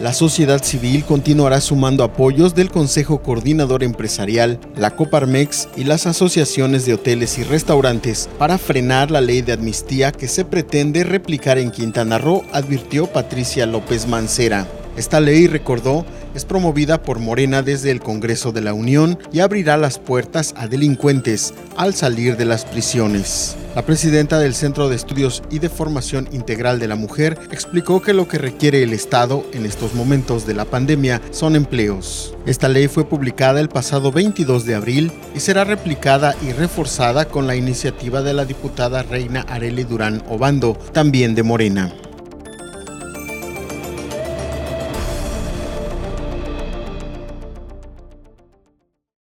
La sociedad civil continuará sumando apoyos del Consejo Coordinador Empresarial, la Coparmex y las asociaciones de hoteles y restaurantes para frenar la ley de amnistía que se pretende replicar en Quintana Roo, advirtió Patricia López Mancera. Esta ley, recordó, es promovida por Morena desde el Congreso de la Unión y abrirá las puertas a delincuentes al salir de las prisiones. La presidenta del Centro de Estudios y de Formación Integral de la Mujer explicó que lo que requiere el Estado en estos momentos de la pandemia son empleos. Esta ley fue publicada el pasado 22 de abril y será replicada y reforzada con la iniciativa de la diputada Reina Areli Durán Obando, también de Morena.